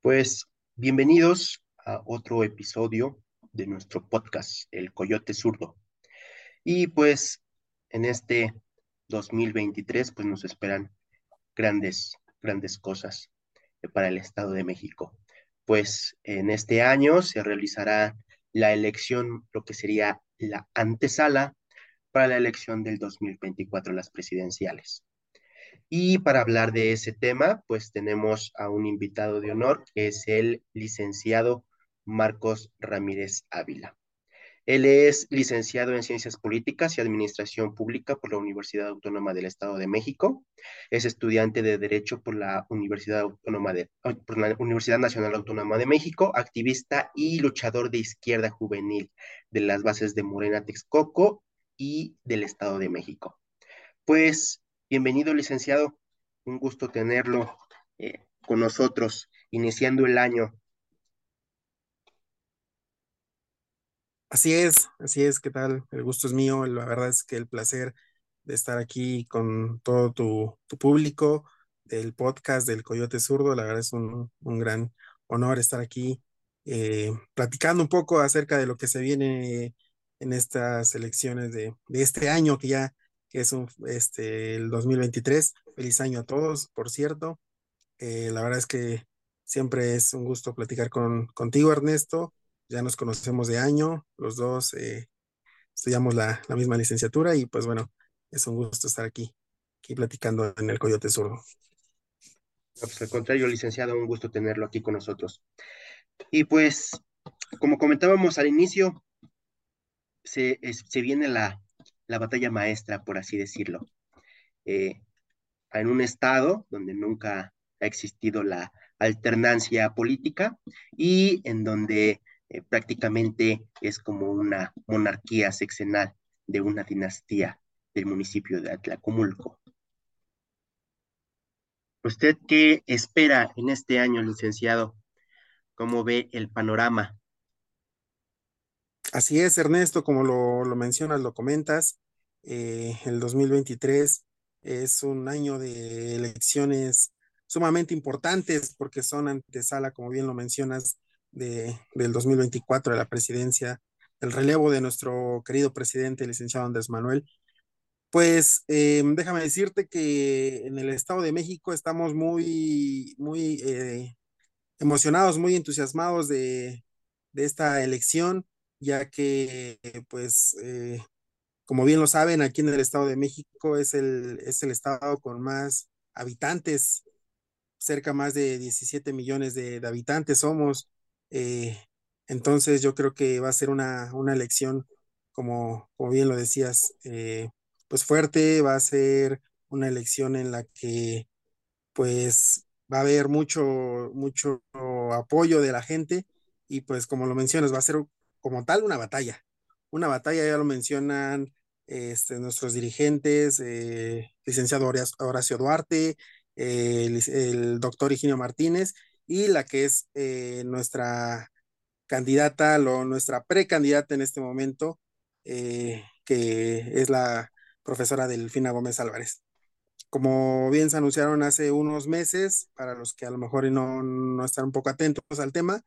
Pues bienvenidos a otro episodio de nuestro podcast, El Coyote Zurdo. Y pues en este 2023 pues nos esperan grandes, grandes cosas para el Estado de México. Pues en este año se realizará la elección, lo que sería la antesala para la elección del 2024, las presidenciales. Y para hablar de ese tema, pues tenemos a un invitado de honor, que es el licenciado Marcos Ramírez Ávila. Él es licenciado en Ciencias Políticas y Administración Pública por la Universidad Autónoma del Estado de México. Es estudiante de Derecho por la Universidad Autónoma de, por la Universidad Nacional Autónoma de México, activista y luchador de izquierda juvenil de las bases de Morena Texcoco y del Estado de México. Pues Bienvenido, licenciado. Un gusto tenerlo eh, con nosotros, iniciando el año. Así es, así es, ¿qué tal? El gusto es mío, la verdad es que el placer de estar aquí con todo tu, público del podcast del Coyote Zurdo, la verdad es un, gran honor estar aquí eh, platicando un poco acerca de lo que se viene en estas elecciones de, de este año que ya que es un, este, el 2023. Feliz año a todos, por cierto. Eh, la verdad es que siempre es un gusto platicar con, contigo, Ernesto. Ya nos conocemos de año, los dos eh, estudiamos la, la, misma licenciatura y pues bueno, es un gusto estar aquí, aquí platicando en el Coyote Zurdo. Pues al contrario, licenciado, un gusto tenerlo aquí con nosotros. Y pues, como comentábamos al inicio, se, se viene la, la batalla maestra, por así decirlo. Eh, en un estado donde nunca ha existido la alternancia política y en donde eh, prácticamente es como una monarquía sexenal de una dinastía del municipio de Atlacomulco. ¿Usted qué espera en este año, licenciado? ¿Cómo ve el panorama Así es, Ernesto, como lo, mencionas, lo comentas, eh, el 2023 es un año de elecciones sumamente importantes porque son antesala, como bien lo mencionas, de, del 2024 de la presidencia, el relevo de nuestro querido presidente, licenciado Andrés Manuel. Pues eh, déjame decirte que en el Estado de México estamos muy, muy eh, emocionados, muy entusiasmados de, de esta elección ya que, pues, eh, como bien lo saben, aquí en el Estado de México es el, es el estado con más habitantes, cerca más de 17 millones de, habitantes somos. Eh, entonces yo creo que va a ser una, una elección, como, como bien lo decías, eh, pues fuerte, va a ser una elección en la que pues va a haber mucho, mucho apoyo de la gente y pues como lo mencionas, va a ser como tal una batalla. Una batalla, ya lo mencionan este, nuestros dirigentes, eh, licenciado Horacio Duarte, eh, el, doctor Higinio Martínez y la que es eh, nuestra candidata, lo, nuestra precandidata en este momento, que es la profesora Delfina Gómez Álvarez. Como bien se anunciaron hace unos meses, para los que a lo mejor no, no están un poco atentos al tema,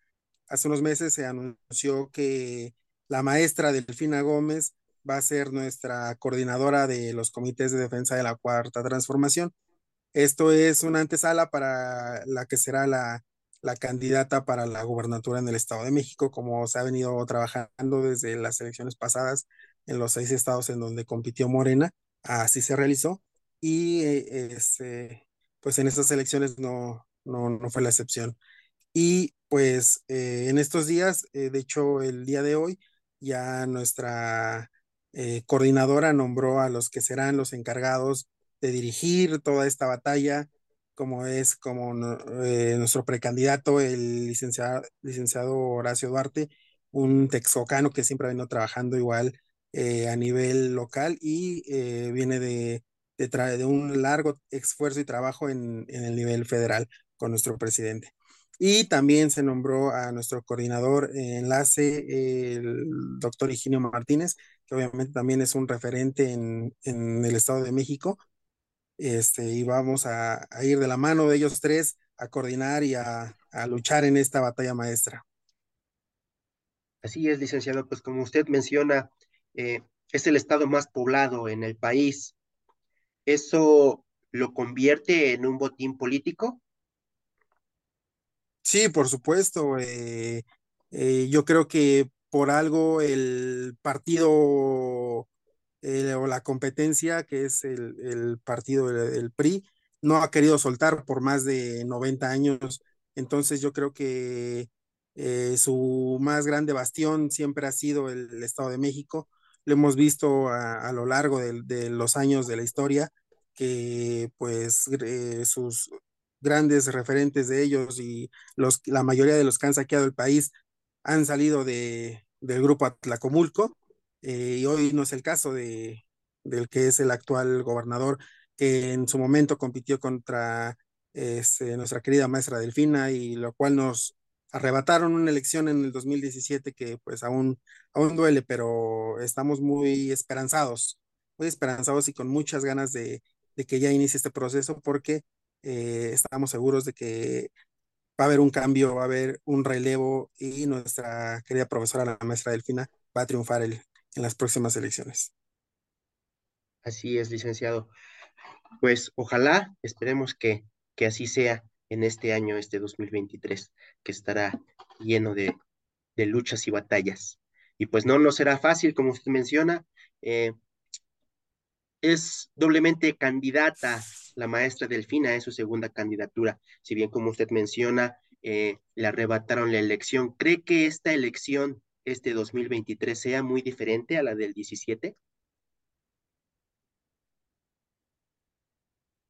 hace unos meses se anunció que la maestra Delfina Gómez va a ser nuestra coordinadora de los comités de defensa de la cuarta transformación. Esto es una antesala para la que será la, candidata para la gubernatura en el Estado de México, como se ha venido trabajando desde las elecciones pasadas en los seis estados en donde compitió Morena, así se realizó. Y eh, este, pues en estas elecciones no, no, no fue la excepción. Y pues eh, en estos días, eh, de hecho el día de hoy, ya nuestra eh, coordinadora nombró a los que serán los encargados de dirigir toda esta batalla, como es como nuestro precandidato, el licenciado, licenciado Horacio Duarte, un texocano que siempre ha venido trabajando igual a nivel local y viene de, de, un largo esfuerzo y trabajo en el nivel federal con nuestro presidente. Y también se nombró a nuestro coordinador enlace, el doctor Higinio Martínez, que obviamente también es un referente en, el Estado de México. Este, y vamos a, ir de la mano de ellos tres a coordinar y a, a luchar en esta batalla maestra. Así es, licenciado, pues como usted menciona, eh, es el estado más poblado en el país. ¿Eso lo convierte en un botín político? Sí, por supuesto. Eh, eh, yo creo que por algo el partido eh, o la competencia, que es el, el partido del PRI, no ha querido soltar por más de 90 años. Entonces yo creo que su más grande bastión siempre ha sido el, Estado de México. Lo hemos visto a, a lo largo de, de, los años de la historia, que pues sus grandes referentes de ellos y los, la mayoría de los que han saqueado el país han salido de, del grupo Atlacomulco eh, y hoy no es el caso de, del que es el actual gobernador que en su momento compitió contra este, nuestra querida maestra Delfina y lo cual nos arrebataron una elección en el 2017 que pues aún, aún duele, pero estamos muy esperanzados, muy esperanzados y con muchas ganas de, de que ya inicie este proceso porque eh, estamos seguros de que va a haber un cambio, va a haber un relevo y nuestra querida profesora, la maestra Delfina, va a triunfar en las próximas elecciones. Así es, licenciado. Pues ojalá, esperemos que, que así sea en este año, este 2023, que estará lleno de, de luchas y batallas. Y pues no, no será fácil, como usted menciona. Eh, es doblemente candidata la maestra Delfina, es su segunda candidatura. Si bien, como usted menciona, eh, le arrebataron la elección, ¿cree que esta elección, este 2023, sea muy diferente a la del 17?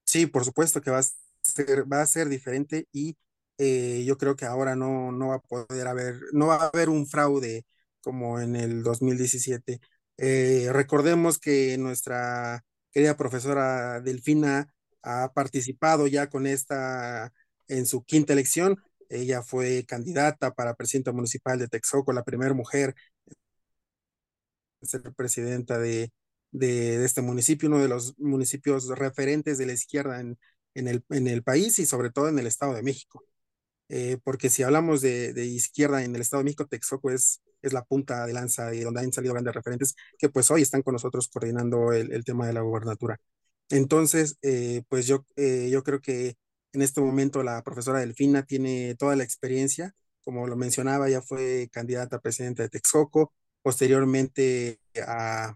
Sí, por supuesto que va a ser, va a ser diferente y eh, yo creo que ahora no, no va a poder haber, no va a haber un fraude como en el 2017. Eh, recordemos que nuestra querida profesora Delfina ha participado ya con esta en su quinta elección. Ella fue candidata para presidenta municipal de Texcoco, la primera mujer en ser presidenta de, de, de, este municipio, uno de los municipios referentes de la izquierda en, en, el, en el país y sobre todo en el Estado de México. Eh, porque si hablamos de, de, izquierda en el Estado de México, Texcoco es, es la punta de lanza y donde han salido grandes referentes que pues hoy están con nosotros coordinando el, el tema de la gobernatura. Entonces, eh, pues yo, eh, yo creo que en este momento la profesora Delfina tiene toda la experiencia, como lo mencionaba, ya fue candidata a presidenta de Texcoco, posteriormente a,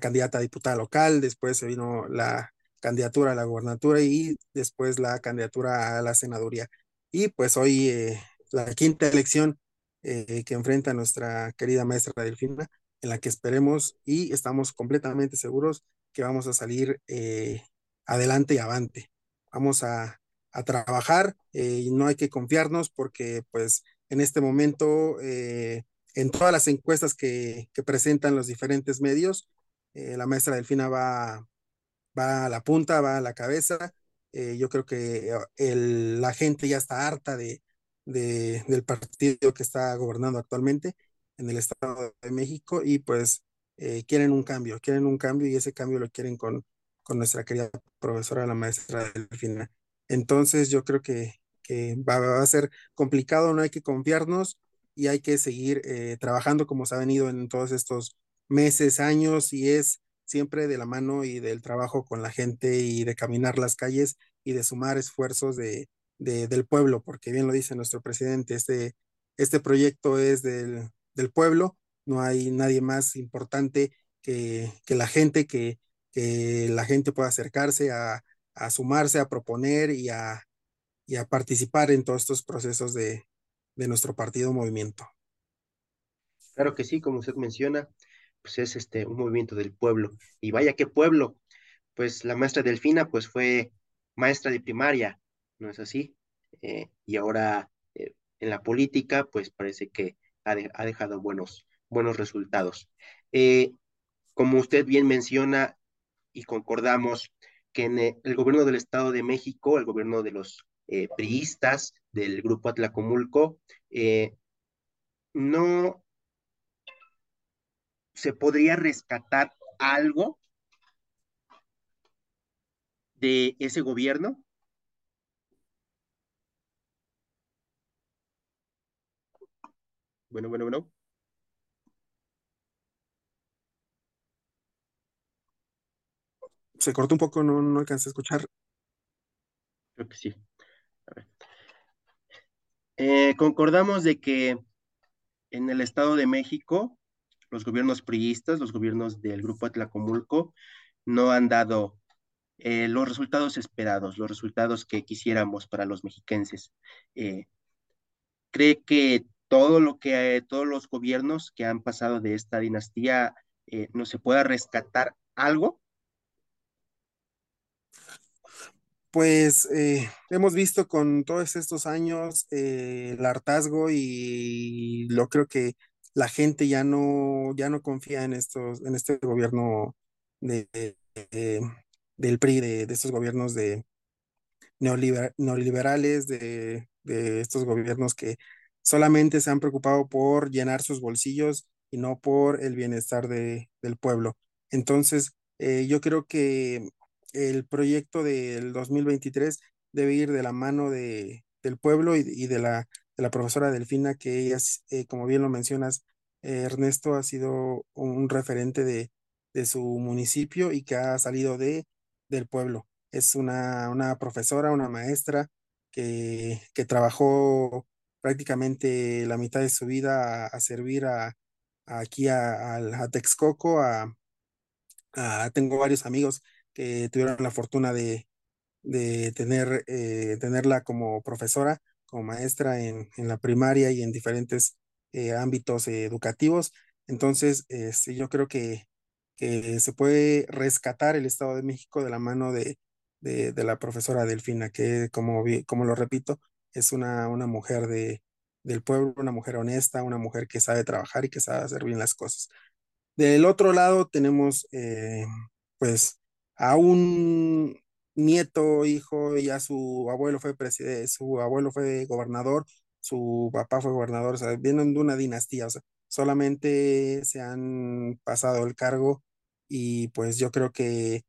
candidata a diputada local, después se vino la candidatura a la gobernatura y después la candidatura a la senaduría. Y pues hoy eh, la quinta elección eh, que enfrenta nuestra querida maestra Delfina, en la que esperemos y estamos completamente seguros que vamos a salir eh, adelante y avante. Vamos a, a trabajar eh, y no hay que confiarnos porque pues en este momento eh, en todas las encuestas que, que, presentan los diferentes medios, la maestra Delfina va, va a la punta, va a la cabeza. Yo creo que el, la gente ya está harta de, de, del partido que está gobernando actualmente en el Estado de México y pues eh, quieren un cambio, quieren un cambio y ese cambio lo quieren con, con nuestra querida profesora, la maestra Delfina. Entonces yo creo que, que va, va, a ser complicado, no hay que confiarnos y hay que seguir eh, trabajando como se ha venido en todos estos meses, años y es siempre de la mano y del trabajo con la gente y de caminar las calles y de sumar esfuerzos de, de del pueblo, porque bien lo dice nuestro presidente, este, este proyecto es del, del pueblo, no hay nadie más importante que, que la gente, que, que, la gente pueda acercarse a, a sumarse, a proponer y a, y a, participar en todos estos procesos de, de nuestro partido movimiento. Claro que sí, como usted menciona, pues es este un movimiento del pueblo. Y vaya qué pueblo. Pues la maestra Delfina pues fue maestra de primaria, ¿no es así? Eh, y ahora eh, en la política pues parece que ha, de, ha dejado buenos, buenos resultados. Eh, como usted bien menciona y concordamos que en el gobierno del Estado de México, el gobierno de los eh, priistas del grupo Atlacomulco, eh, no se podría rescatar algo de ese gobierno. Bueno, bueno, bueno. Se cortó un poco, no, no alcancé a escuchar. Creo que sí. A ver. Eh, concordamos de que en el Estado de México, los gobiernos priistas, los gobiernos del Grupo Atlacomulco, no han dado eh, los resultados esperados, los resultados que quisiéramos para los mexiquenses. Eh, ¿Cree que todo lo que, todos los gobiernos que han pasado de esta dinastía eh, no se pueda rescatar algo? Pues eh, hemos visto con todos estos años eh, el hartazgo y lo creo que la gente ya no, ya no confía en estos, en este gobierno de, de- del PRI, de, estos gobiernos de neoliber- neoliberales, de estos gobiernos que solamente se han preocupado por llenar sus bolsillos y no por el bienestar de, del pueblo. Entonces, eh, yo creo que el proyecto del 2023 debe ir de la mano de, del pueblo y, y de la, de la profesora Delfina, que ella, eh, como bien lo mencionas, eh, Ernesto ha sido un referente de, de su municipio y que ha salido de, del pueblo. Es una, una profesora, una maestra que, que trabajó prácticamente la mitad de su vida a, servir a, a aquí a, Texcoco, tengo varios amigos que tuvieron la fortuna de, de tener, eh, tenerla como profesora, como maestra en, en la primaria y en diferentes eh, ámbitos educativos. Entonces, sí, yo creo que, se puede rescatar el Estado de México de la mano de, de, de la profesora Delfina, que como, como lo repito, es una, una mujer de, del pueblo, una mujer honesta, una mujer que sabe trabajar y que sabe hacer bien las cosas. Del otro lado tenemos eh, pues a un nieto, hijo, ya su abuelo fue presidente, su abuelo fue gobernador, su papá fue gobernador, o sea, vienen de una dinastía, o sea, solamente se han pasado el cargo y pues yo creo que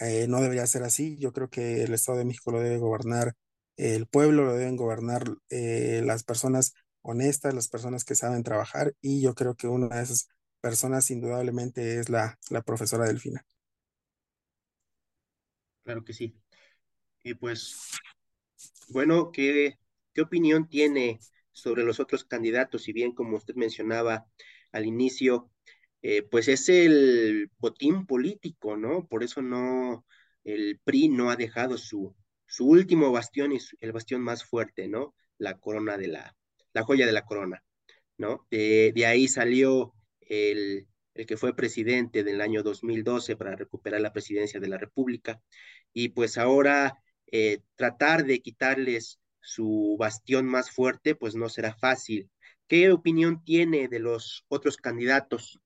eh, no debería ser así, yo creo que el Estado de México lo debe gobernar el pueblo, lo deben gobernar eh, las personas honestas, las personas que saben trabajar y yo creo que una de esas personas indudablemente es la, la profesora Delfina. Claro que sí. Y pues, bueno, ¿qué, qué opinión tiene sobre los otros candidatos? Si bien, como usted mencionaba al inicio, eh, pues es el botín político, ¿no? Por eso no, el PRI no ha dejado su, su último bastión y el bastión más fuerte, ¿no? La corona de la, la joya de la corona. ¿no? De, de ahí salió el, el que fue presidente del año 2012 para recuperar la presidencia de la República. Y pues ahora eh, tratar de quitarles su bastión más fuerte, pues no será fácil. ¿Qué opinión tiene de los otros candidatos?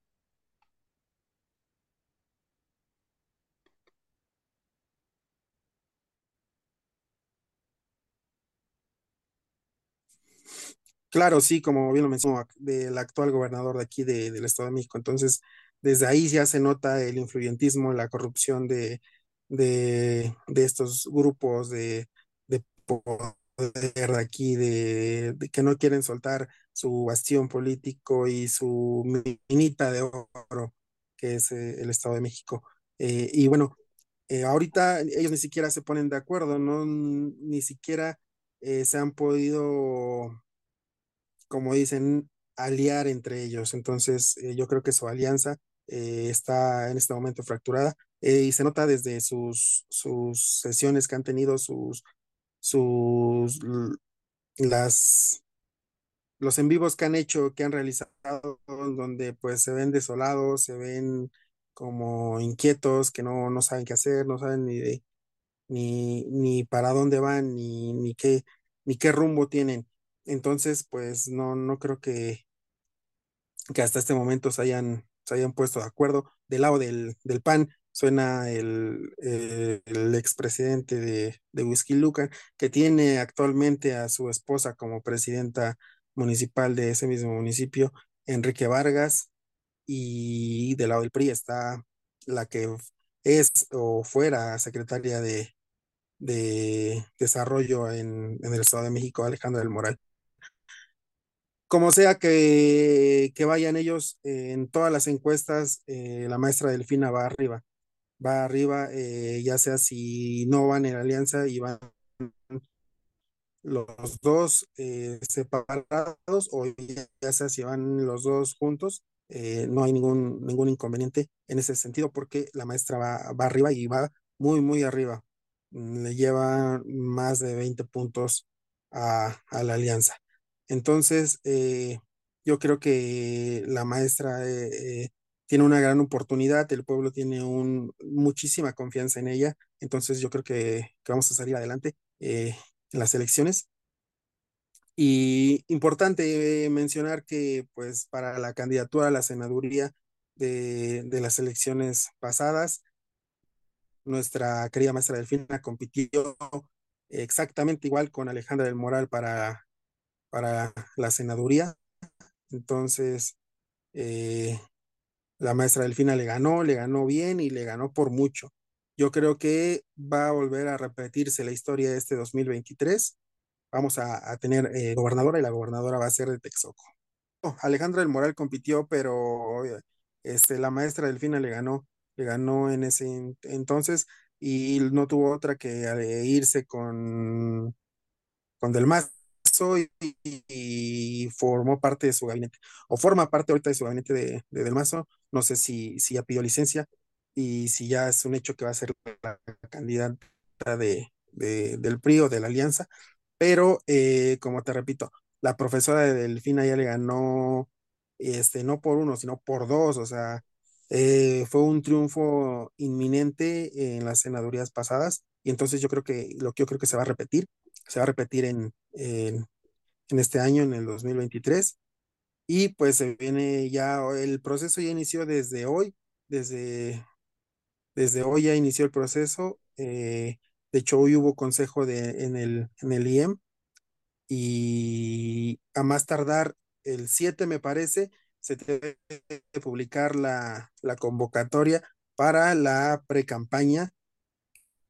Claro, sí, como bien lo mencionó, del actual gobernador de aquí de- del Estado de México. Entonces, desde ahí ya se nota el influyentismo, la corrupción de, de, estos grupos de, de poder de aquí, de, que no quieren soltar su bastión político y su minita de oro, que es eh, el Estado de México. Eh, y bueno, eh, ahorita ellos ni siquiera se ponen de acuerdo, ¿no? Ni siquiera se han podido como dicen, aliar entre ellos. Entonces, eh, yo creo que su alianza eh, está en este momento fracturada eh, y se nota desde sus, sus sesiones que han tenido, sus, sus, las, los en vivos que han hecho, que han realizado, donde pues se ven desolados, se ven como inquietos, que no, no saben qué hacer, no saben ni de ni, ni para dónde van, ni, ni qué, ni qué rumbo tienen. Entonces, pues no, no creo que, que hasta este momento se hayan, se hayan puesto de acuerdo. Del lado del, del PAN suena el, expresidente de, de Whisky Lucan, que tiene actualmente a su esposa como presidenta municipal de ese mismo municipio, Enrique Vargas, y del lado del PRI está la que es o fuera secretaria de, de desarrollo en, en el Estado de México, Alejandra del Moral. Como sea que, vayan ellos eh, en todas las encuestas, eh, la maestra Delfina va arriba, va arriba, eh, ya sea si no van en alianza y van los dos separados o ya sea si van los dos juntos, no hay ningún, ningún inconveniente en ese sentido porque la maestra va, va arriba y va muy, muy arriba. Le lleva más de 20 puntos a, a la alianza. Entonces, eh, yo creo que la maestra eh, eh, tiene una gran oportunidad, el pueblo tiene un, muchísima confianza en ella, entonces yo creo que, que vamos a salir adelante en las elecciones. Y importante mencionar que pues para la candidatura a la senaduría de, de las elecciones pasadas, nuestra querida maestra Delfina compitió exactamente igual con Alejandra del Moral para para la senaduría. Entonces, eh, la maestra Delfina le ganó, le ganó bien y le ganó por mucho. Yo creo que va a volver a repetirse la historia de este 2023. Vamos a, tener eh, gobernadora y la gobernadora va a ser de Texoco. Alejandra del Moral compitió, pero este, la maestra Delfina le ganó, le ganó en ese entonces y no tuvo otra que eh, irse con, con Del Y, formó parte de su gabinete, o forma parte ahorita de su gabinete de, Del Mazo. No sé si, si ya pidió licencia y si ya es un hecho que va a ser la candidata de, del PRI o de la Alianza. Pero, eh, como te repito, la profesora de Delfina ya le ganó, este, no por uno, sino por dos, o sea, eh, fue un triunfo inminente en las senadurías pasadas y entonces yo creo que lo que yo creo que se va a repetir se va a repetir en, en, este año, en el 2023. Y pues se viene ya, el proceso ya inició desde hoy, desde, desde hoy ya inició el proceso. Eh, de hecho, hoy hubo consejo de, en, el, en el IEM y a más tardar el 7, me parece, se debe publicar la, la convocatoria para la pre-campaña,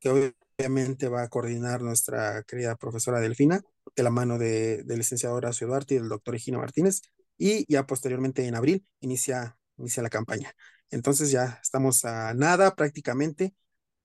que obviamente va a coordinar nuestra querida profesora Delfina, de la mano de, del licenciado Horacio Duarte y del doctor Egino Martínez, y ya posteriormente en abril inicia, inicia la campaña. Entonces ya estamos a nada prácticamente,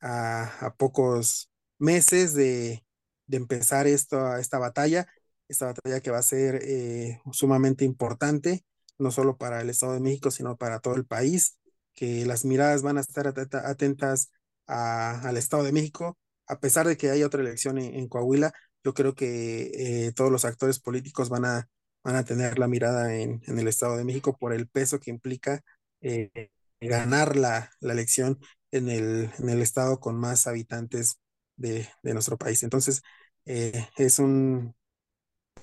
a, pocos meses de, de empezar esta, esta batalla, esta batalla que va a ser eh, sumamente importante, no solo para el Estado de México, sino para todo el país, que las miradas van a estar atentas al Estado de México, a pesar de que haya otra elección en, Coahuila, yo creo que eh, todos los actores políticos van a, van a tener la mirada en, el Estado de México por el peso que implica eh, ganar la, elección en el, en el estado con más habitantes de, nuestro país. Entonces, eh, es un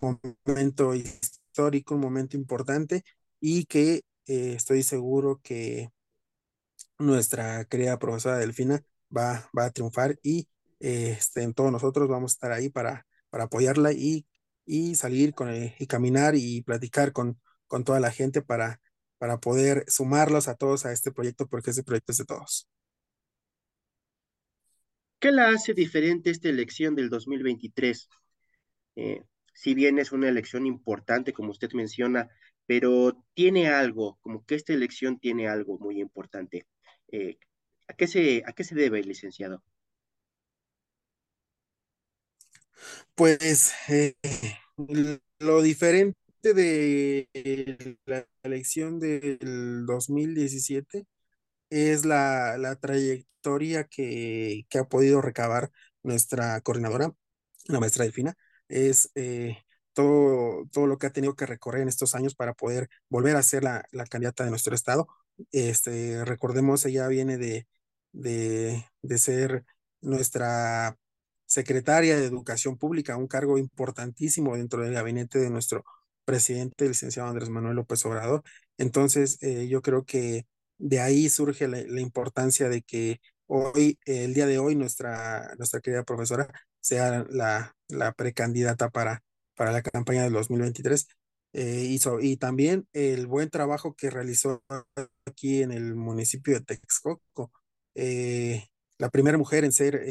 momento histórico, un momento importante y que estoy seguro que nuestra querida profesora Delfina va, va a triunfar y este, en todos nosotros vamos a estar ahí para, para apoyarla y, y salir con, y caminar y platicar con, con toda la gente para, para poder sumarlos a todos a este proyecto, porque ese proyecto es de todos. ¿Qué la hace diferente esta elección del 2023? Eh, si bien es una elección importante, como usted menciona, pero tiene algo, como que esta elección tiene algo muy importante. Eh, ¿a, qué se, ¿A qué se debe, licenciado? Pues eh, lo diferente de la elección del 2017 es la, la trayectoria que, que, ha podido recabar nuestra coordinadora, la maestra Delfina, es eh, todo, todo lo que ha tenido que recorrer en estos años para poder volver a ser la, la candidata de nuestro estado. Este, recordemos, ella viene de, de, de ser nuestra secretaria de Educación Pública, un cargo importantísimo dentro del gabinete de nuestro presidente, el licenciado Andrés Manuel López Obrador. Entonces, eh, yo creo que de ahí surge la, importancia de que hoy, el día de hoy, nuestra, nuestra querida profesora sea la, la precandidata para, para la campaña del 2023. Eh, y, también el buen trabajo que realizó aquí en el municipio de Texcoco. Eh, la primera mujer en ser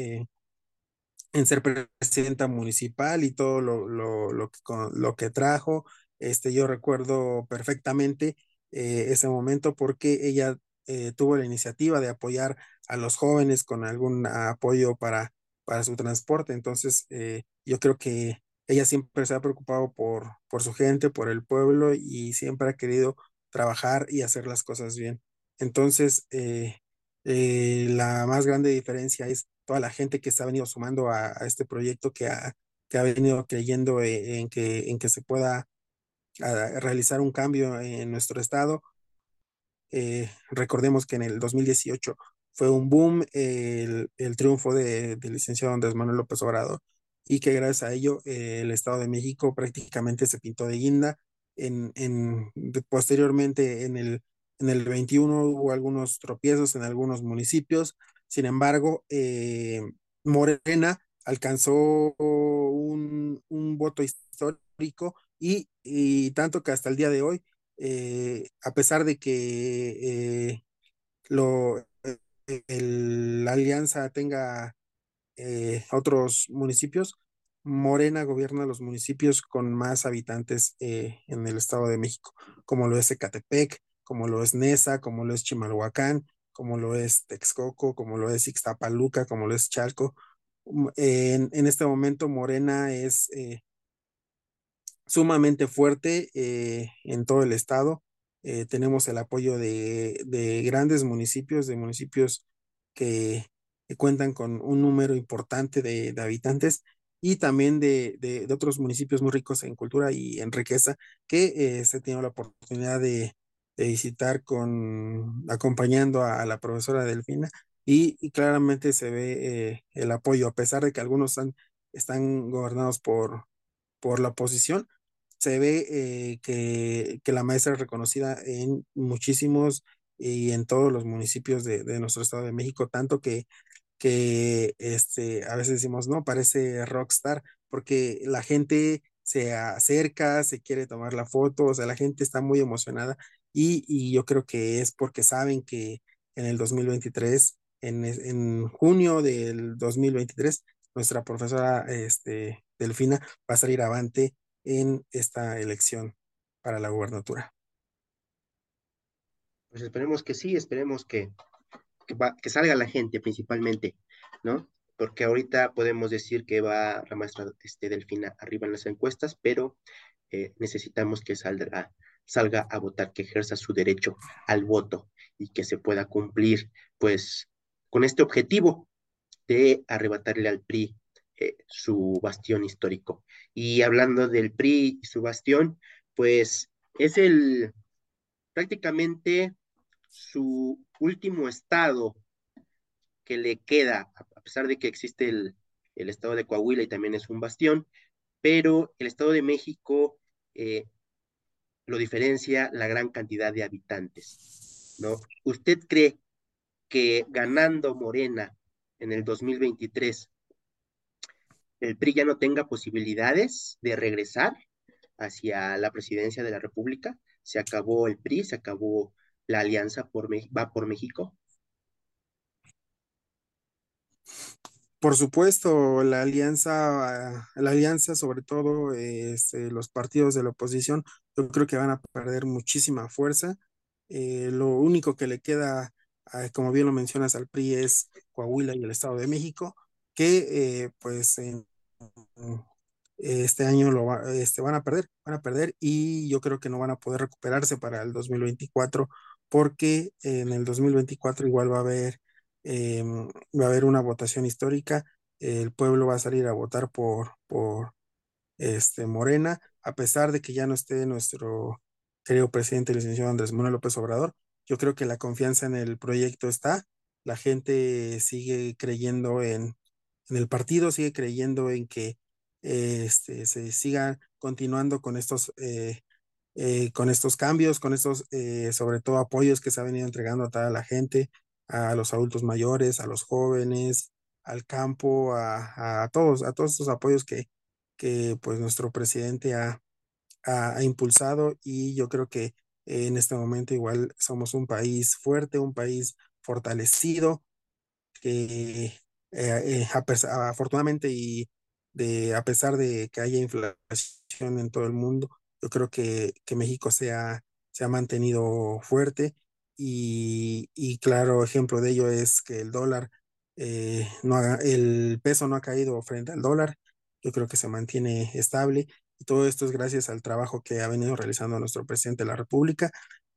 en ser presidenta municipal y todo lo, lo, lo, lo que trajo, Este, yo recuerdo perfectamente eh, ese momento porque ella eh, tuvo la iniciativa de apoyar a los jóvenes con algún apoyo para, para su transporte. Entonces, eh, yo creo que ella siempre se ha preocupado por, por su gente, por el pueblo y siempre ha querido trabajar y hacer las cosas bien. Entonces, la más grande diferencia es toda la gente que se ha venido sumando a, este proyecto que ha, venido creyendo en que, en que se pueda realizar un cambio en nuestro estado. Eh, recordemos que en el 2018 fue un boom el, el triunfo del de licenciado Andrés Manuel López Obrador y que gracias a ello eh, el Estado de México prácticamente se pintó de guinda. En, posteriormente en el, en el 21 hubo algunos tropiezos en algunos municipios, sin embargo, eh, Morena alcanzó un, un voto histórico y, y, tanto que hasta el día de hoy, eh, a pesar de que eh, lo, el, la alianza tenga eh, otros municipios, Morena gobierna los municipios con más habitantes en el Estado de México, como lo es Ecatepec, como lo es Nesa, como lo es Chimalhuacán, como lo es Texcoco, como lo es Ixtapaluca, como lo es Chalco. En, en este momento Morena es eh, sumamente fuerte eh, en todo el estado. Eh, tenemos el apoyo de, de, grandes municipios, de municipios que, cuentan con un número importante de, de habitantes y también de, de, otros municipios muy ricos en cultura y en riqueza que se tiene la oportunidad de, visitar con acompañando a, a, la profesora Delfina y, y claramente se ve eh, el apoyo a pesar de que algunos están, están gobernados por, por la oposición se ve eh, que, que, la maestra es reconocida en muchísimos y en todos los municipios de, de nuestro Estado de México, tanto que, que este, a veces decimos, no, parece rockstar, porque la gente se acerca, se quiere tomar la foto, o sea, la gente está muy emocionada y, yo creo que es porque saben que en el 2023, en, en junio del 2023, nuestra profesora este, Delfina va a salir avante en esta elección para la gubernatura. Pues esperemos que sí, esperemos que, que salga la gente principalmente, ¿no? Porque ahorita podemos decir que va la maestra este, Delfina arriba en las encuestas, pero eh, necesitamos que salga, salga a votar, que ejerza su derecho al voto y que se pueda cumplir, pues, con este objetivo de arrebatarle al PRI eh, su bastión histórico. Y hablando del PRI y su bastión, pues es el prácticamente su último estado que le queda, a pesar de que existe el, el estado de Coahuila y también es un bastión, pero el estado de México eh, lo diferencia la gran cantidad de habitantes, ¿no? ¿Usted cree que ganando Morena en el 2023 el PRI ya no tenga posibilidades de regresar hacia la presidencia de la República? ¿Se acabó el PRI? ¿Se acabó la alianza por va por México? Por supuesto, la alianza, la alianza, sobre todo este, los partidos de la oposición, yo creo que van a perder muchísima fuerza. Eh, lo único que le queda, eh, como bien lo mencionas, al PRI es Coahuila y el Estado de México que eh, pues este año este, van a perder, van a perder y yo creo que no van a poder recuperarse para el 2024 porque en el 2024 igual va a haber, eh, va a haber una votación histórica, el pueblo va a salir a votar por, por este, Morena, a pesar de que ya no esté nuestro querido presidente, licenciado Andrés Manuel López Obrador, yo creo que la confianza en el proyecto está, la gente sigue creyendo en, en el partido, sigue creyendo en que eh, este, se siga continuando con estos, eh, eh, con estos cambios, con estos, sobre todo, apoyos que se ha venido entregando a toda la gente, a los adultos mayores, a los jóvenes, al campo, a, a todos, a todos estos apoyos que, que pues nuestro presidente ha, ha, impulsado y yo creo que en este momento igual somos un país fuerte, un país fortalecido, que eh, eh, afortunadamente y de, a pesar de que haya inflación en todo el mundo, yo creo que, que México se ha, se ha mantenido fuerte y, y claro ejemplo de ello es que el dólar, eh, no ha- el peso no ha caído frente al dólar, yo creo que se mantiene estable y todo esto es gracias al trabajo que ha venido realizando nuestro presidente de la República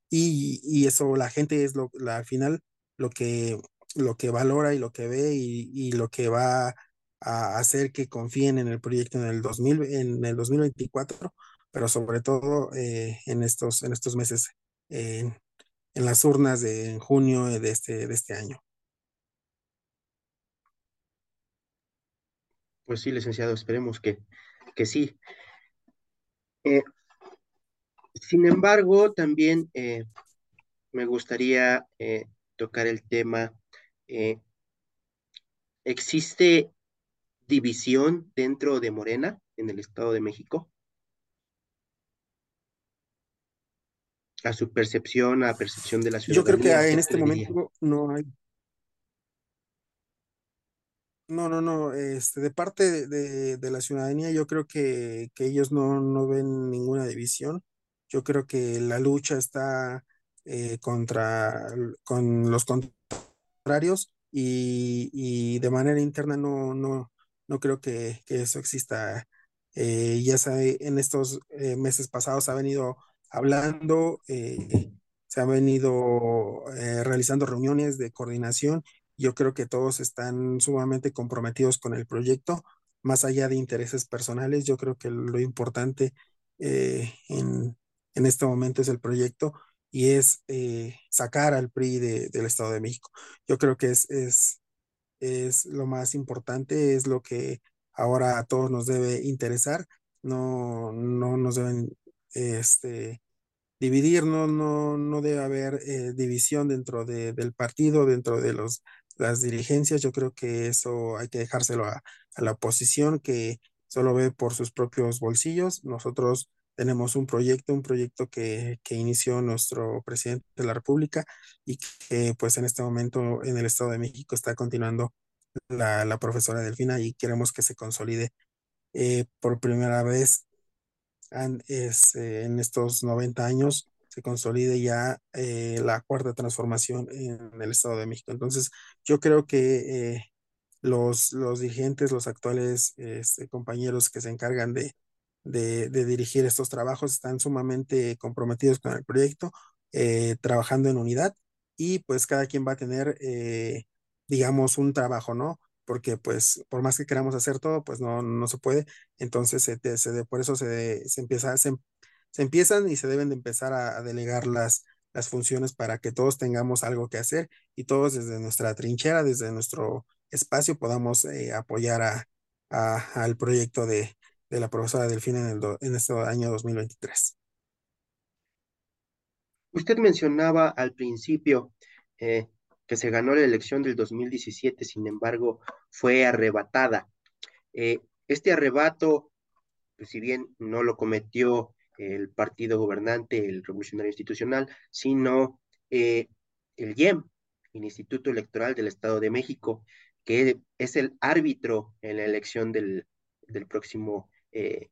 y, y eso la gente es lo, la, al final lo que, lo que valora y lo que ve y, y lo que va a hacer que confíen en el proyecto en el 2000, en el 2024, pero sobre todo eh, en, estos, en estos meses, en, en las urnas de en junio de este, de este año. Pues sí, licenciado, esperemos que, que sí. Eh, sin embargo, también eh, me gustaría eh, tocar el tema. eh, ¿existe división dentro de Morena en el Estado de México? A su percepción, a percepción de la Yo creo que ciudadanía, ¿usted en este momento no hay No, no, no, este, de parte de, de- la ciudadanía, yo creo que, que ellos no, no ven ninguna división. Yo creo que la lucha está eh, contra con los contrarios y, y de manera interna no, no, no creo que, que eso exista. Eh, ya sabe, en estos eh, meses pasados ha venido hablando, eh, se han venido eh, realizando reuniones de coordinación yo creo que todos están sumamente comprometidos con el proyecto, más allá de intereses personales. Yo creo que lo importante eh, en, en, este momento es el proyecto y es eh, sacar al PRI de, del Estado de México. Yo creo que es, es, es lo más importante, es lo que ahora a todos nos debe interesar. No, no nos deben este, no, no debe haber eh, división dentro de, del partido, dentro de los, las dirigencias. Yo creo que eso hay que dejárselo a, la oposición que solo ve por sus propios bolsillos. Nosotros tenemos un proyecto, un proyecto que, que inició nuestro presidente de la República y que pues en este momento en el Estado de México está continuando la, la profesora Delfina y queremos que se consolide eh, por primera vez an- es, eh, en estos 90 años se consolide ya eh, la cuarta transformación en el Estado de México. Entonces, yo creo que eh, los, los dirigentes, los actuales este, compañeros que se encargan de, de, dirigir estos trabajos están sumamente comprometidos con el proyecto, eh, trabajando en unidad y pues cada quien va a tener, digamos, un trabajo, ¿no? Porque pues por más que queramos hacer todo, pues no, no se puede. Entonces, se, se por eso se, se empieza, se, se empiezan y se deben de empezar a, delegar las, las funciones para que todos tengamos algo que hacer y todos desde nuestra trinchera, desde nuestro espacio, podamos eh, apoyar a, a- al proyecto de, de la profesora Delfina en, el en este año 2023. Usted mencionaba al principio eh, que se ganó la elección del 2017, sin embargo, fue arrebatada. Eh, este arrebato, pues, si bien no lo cometió el partido gobernante, el Revolucionario Institucional, sino eh, el IEM, el Instituto Electoral del Estado de México, que es el árbitro en la elección del, del próximo eh,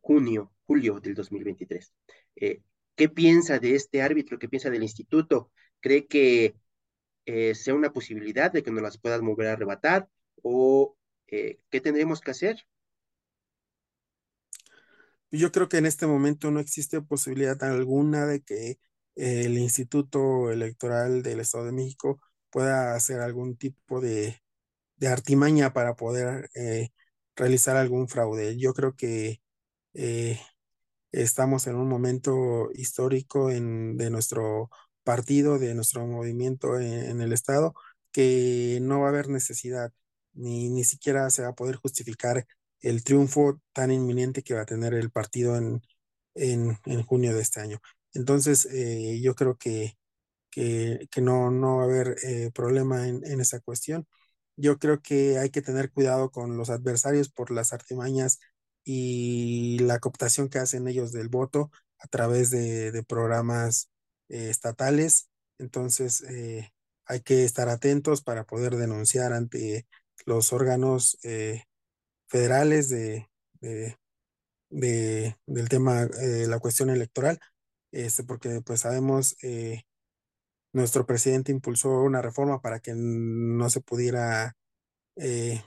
junio, julio del 2023. Eh, ¿Qué piensa de este árbitro? ¿Qué piensa del instituto? ¿Cree que sea una posibilidad de que nos las puedan mover a arrebatar? ¿O qué tendremos que hacer? Yo creo que en este momento no existe posibilidad alguna de que el Instituto Electoral del Estado de México pueda hacer algún tipo de, de artimaña para poder eh, realizar algún fraude. Yo creo que eh, estamos en un momento histórico en, de nuestro partido, de nuestro movimiento en, en el Estado, que no va a haber necesidad, ni, ni siquiera se va a poder justificar el triunfo tan inminente que va a tener el partido en, en, en junio de este año. Entonces, eh, yo creo que que, no, no va a haber eh, problema en, en esa cuestión. Yo creo que hay que tener cuidado con los adversarios por las artimañas y la cooptación que hacen ellos del voto a través de, de programas eh, estatales. Entonces, hay que estar atentos para poder denunciar ante los órganos federales de, de, de, del tema, eh, la cuestión electoral, este, porque pues sabemos, eh, nuestro presidente impulsó una reforma para que no se pudiera, eh,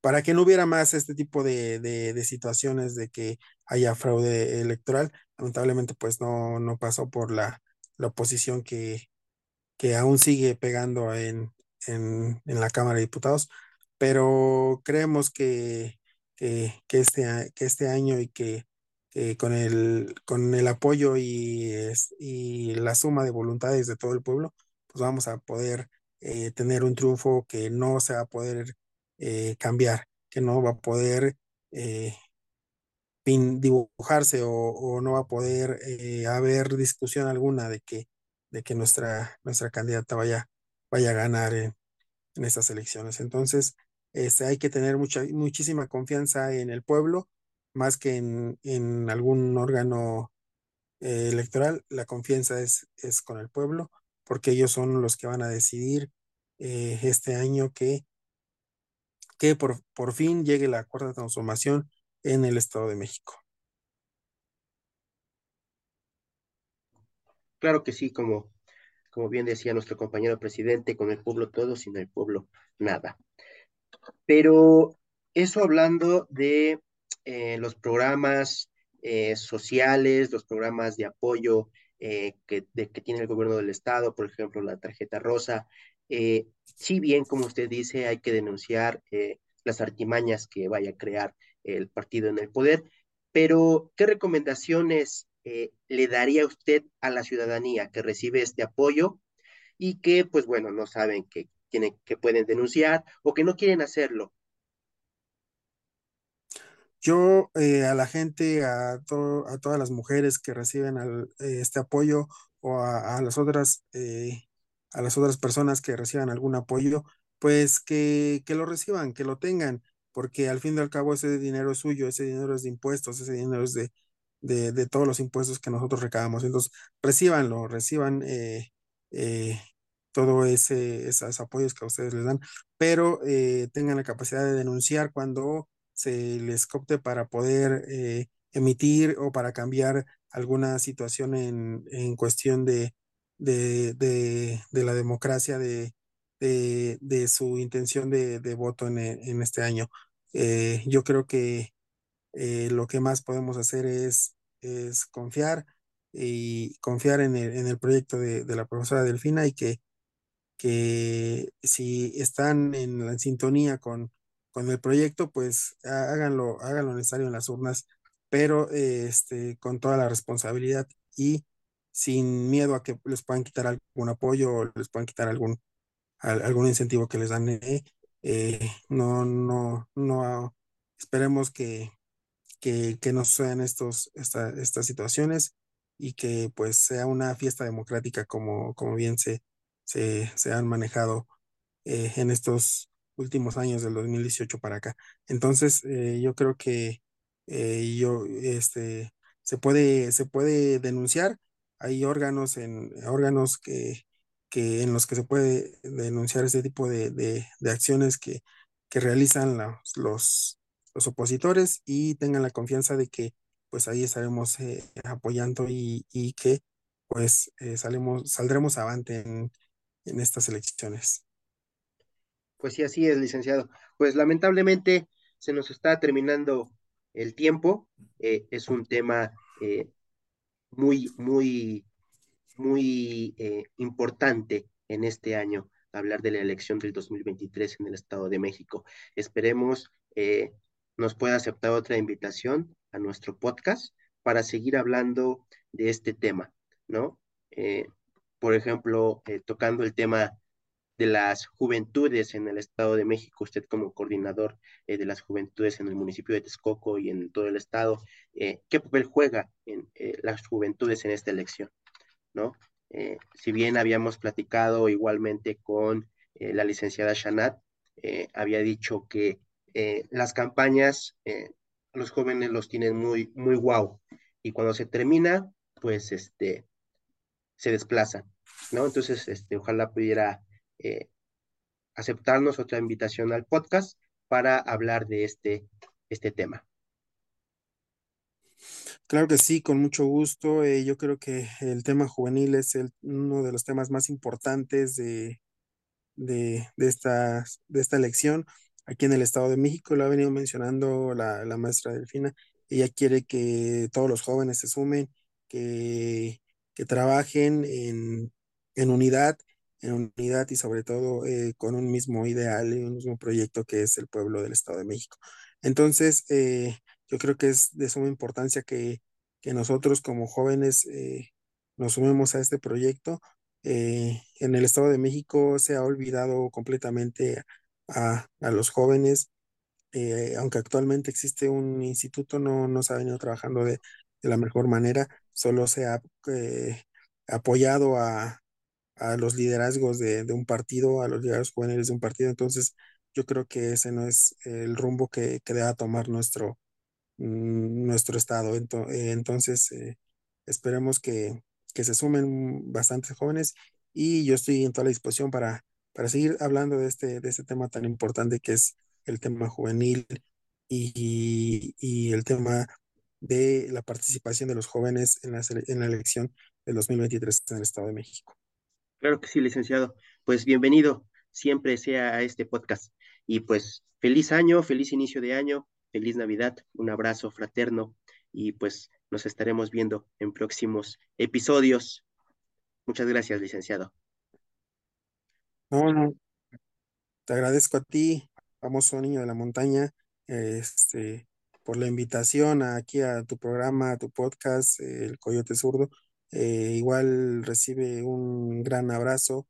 para que no hubiera más este tipo de, de, de, situaciones de que haya fraude electoral. Lamentablemente pues no, no pasó por la, la oposición que, que aún sigue pegando en, en, en la Cámara de Diputados, pero creemos que, que, este, que este año y que, con, el, con el apoyo y, y, la suma de voluntades de todo el pueblo, pues vamos a poder eh, tener un triunfo que no se va a poder eh, cambiar, que no va a poder eh, dibujarse o, o, no va a poder haber discusión alguna de que, de que nuestra, nuestra candidata vaya, vaya a ganar en estas elecciones. Entonces, este, hay que tener mucha, muchísima confianza en el pueblo, más que en, algún órgano eh, electoral. La confianza es, es con el pueblo, porque ellos son los que van a decidir eh, este año que, que por, por fin llegue la cuarta transformación en el Estado de México. Claro que sí, como, como bien decía nuestro compañero presidente, con el pueblo todo, sin el pueblo nada. Pero eso hablando de eh, los programas eh, sociales, los programas de apoyo eh, que, de, que, tiene el gobierno del estado, por ejemplo, la tarjeta rosa. Eh, si bien, como usted dice, hay que denunciar las artimañas que vaya a crear el partido en el poder, pero ¿qué recomendaciones le daría usted a la ciudadanía que recibe este apoyo y que, pues bueno, no saben que, tienen, que pueden denunciar o que no quieren hacerlo? Yo eh, a la gente, a, to a, todas las mujeres que reciben eh, este apoyo o a, a las otras, eh, a las otras personas que reciban algún apoyo, pues que, que, lo reciban, que lo tengan, porque al fin y al cabo ese dinero es suyo, ese dinero es de impuestos, ese dinero es de, de, de todos los impuestos que nosotros recabamos. Entonces, recibanlo, reciban todo ese, esos apoyos que a ustedes les dan, pero tengan la capacidad de denunciar cuando se les copte para poder eh, emitir o para cambiar alguna situación en, en cuestión de, de, de, la democracia, de, de su intención de, voto en, este año. Eh, yo creo que eh, lo que más podemos hacer es, es confiar y confiar en el, en el proyecto de, la profesora Delfina y que, que si están en la sintonía con, con el proyecto, pues háganlo, háganlo necesario en las urnas, pero este, con toda la responsabilidad y sin miedo a que les puedan quitar algún apoyo o les puedan quitar algún, algún incentivo que les dan. Eh, eh, no, no, no, esperemos que, que, que no sucedan estos, esta, estas situaciones y que pues sea una fiesta democrática como, como bien se, se, se han manejado eh, en estos últimos años del 2018 para acá. Entonces, eh, yo creo que eh, yo, este, se puede, se puede denunciar. Hay órganos en órganos que, que en los que se puede denunciar este tipo de, de, acciones que, que realizan los, los opositores y tengan la confianza de que pues ahí estaremos apoyando y, y, que pues salemos, saldremos avante en, en estas elecciones. Pues sí, así es, licenciado. Pues lamentablemente se nos está terminando el tiempo. Eh, es un tema eh, muy, muy, muy eh, importante en este año, hablar de la elección del 2023 en el Estado de México. Esperemos nos pueda aceptar otra invitación a nuestro podcast para seguir hablando de este tema, ¿no? Por ejemplo, tocando el tema de las juventudes en el Estado de México, usted como coordinador eh, de las juventudes en el municipio de Texcoco y en todo el Estado, eh, ¿qué papel juega en eh, las juventudes en esta elección? ¿No? Eh, si bien habíamos platicado igualmente con eh, la licenciada Shanat, eh, había dicho que las campañas, los jóvenes los tienen muy, muy guau, y cuando se termina, pues este, se desplazan, ¿no? Entonces, este, ojalá pudiera eh, aceptarnos otra invitación al podcast para hablar de este, este tema. Claro que sí, con mucho gusto. Eh, yo creo que el tema juvenil es el- uno de los temas más importantes de, de, de esta, de esta elección aquí en el Estado de México. Lo ha venido mencionando la, la maestra Delfina. Ella quiere que todos los jóvenes se sumen, que, que trabajen en, en unidad, en unidad y sobre todo eh, con un mismo ideal y un mismo proyecto que es el pueblo del Estado de México. Entonces, eh, yo creo que es de suma importancia que, que nosotros como jóvenes eh, nos sumemos a este proyecto en el Estado de México se ha olvidado completamente a, a los jóvenes, aunque actualmente existe un instituto, no, no se ha venido trabajando de, de la mejor manera, solo se ha apoyado a, a los liderazgos de, de un partido, a los liderazgos juveniles de un partido, entonces yo creo que ese no es el rumbo que, que deba tomar nuestro, mm, nuestro estado. Eh, Entonces, eh, esperemos que, que se sumen bastantes jóvenes y yo estoy en toda la disposición para, para seguir hablando de este, de este tema tan importante que es el tema juvenil y, y el tema de la participación de los jóvenes en la, en la elección del 2023 en el Estado de México. Claro que sí, licenciado. Pues bienvenido siempre sea a este podcast. Y pues feliz año, feliz inicio de año, feliz Navidad, un abrazo fraterno y pues nos estaremos viendo en próximos episodios. Muchas gracias, licenciado. No, no, Te agradezco a ti, famoso niño de la montaña, este, por la invitación aquí a tu programa, a tu podcast, El Coyote Zurdo. Eh, igual recibe un gran abrazo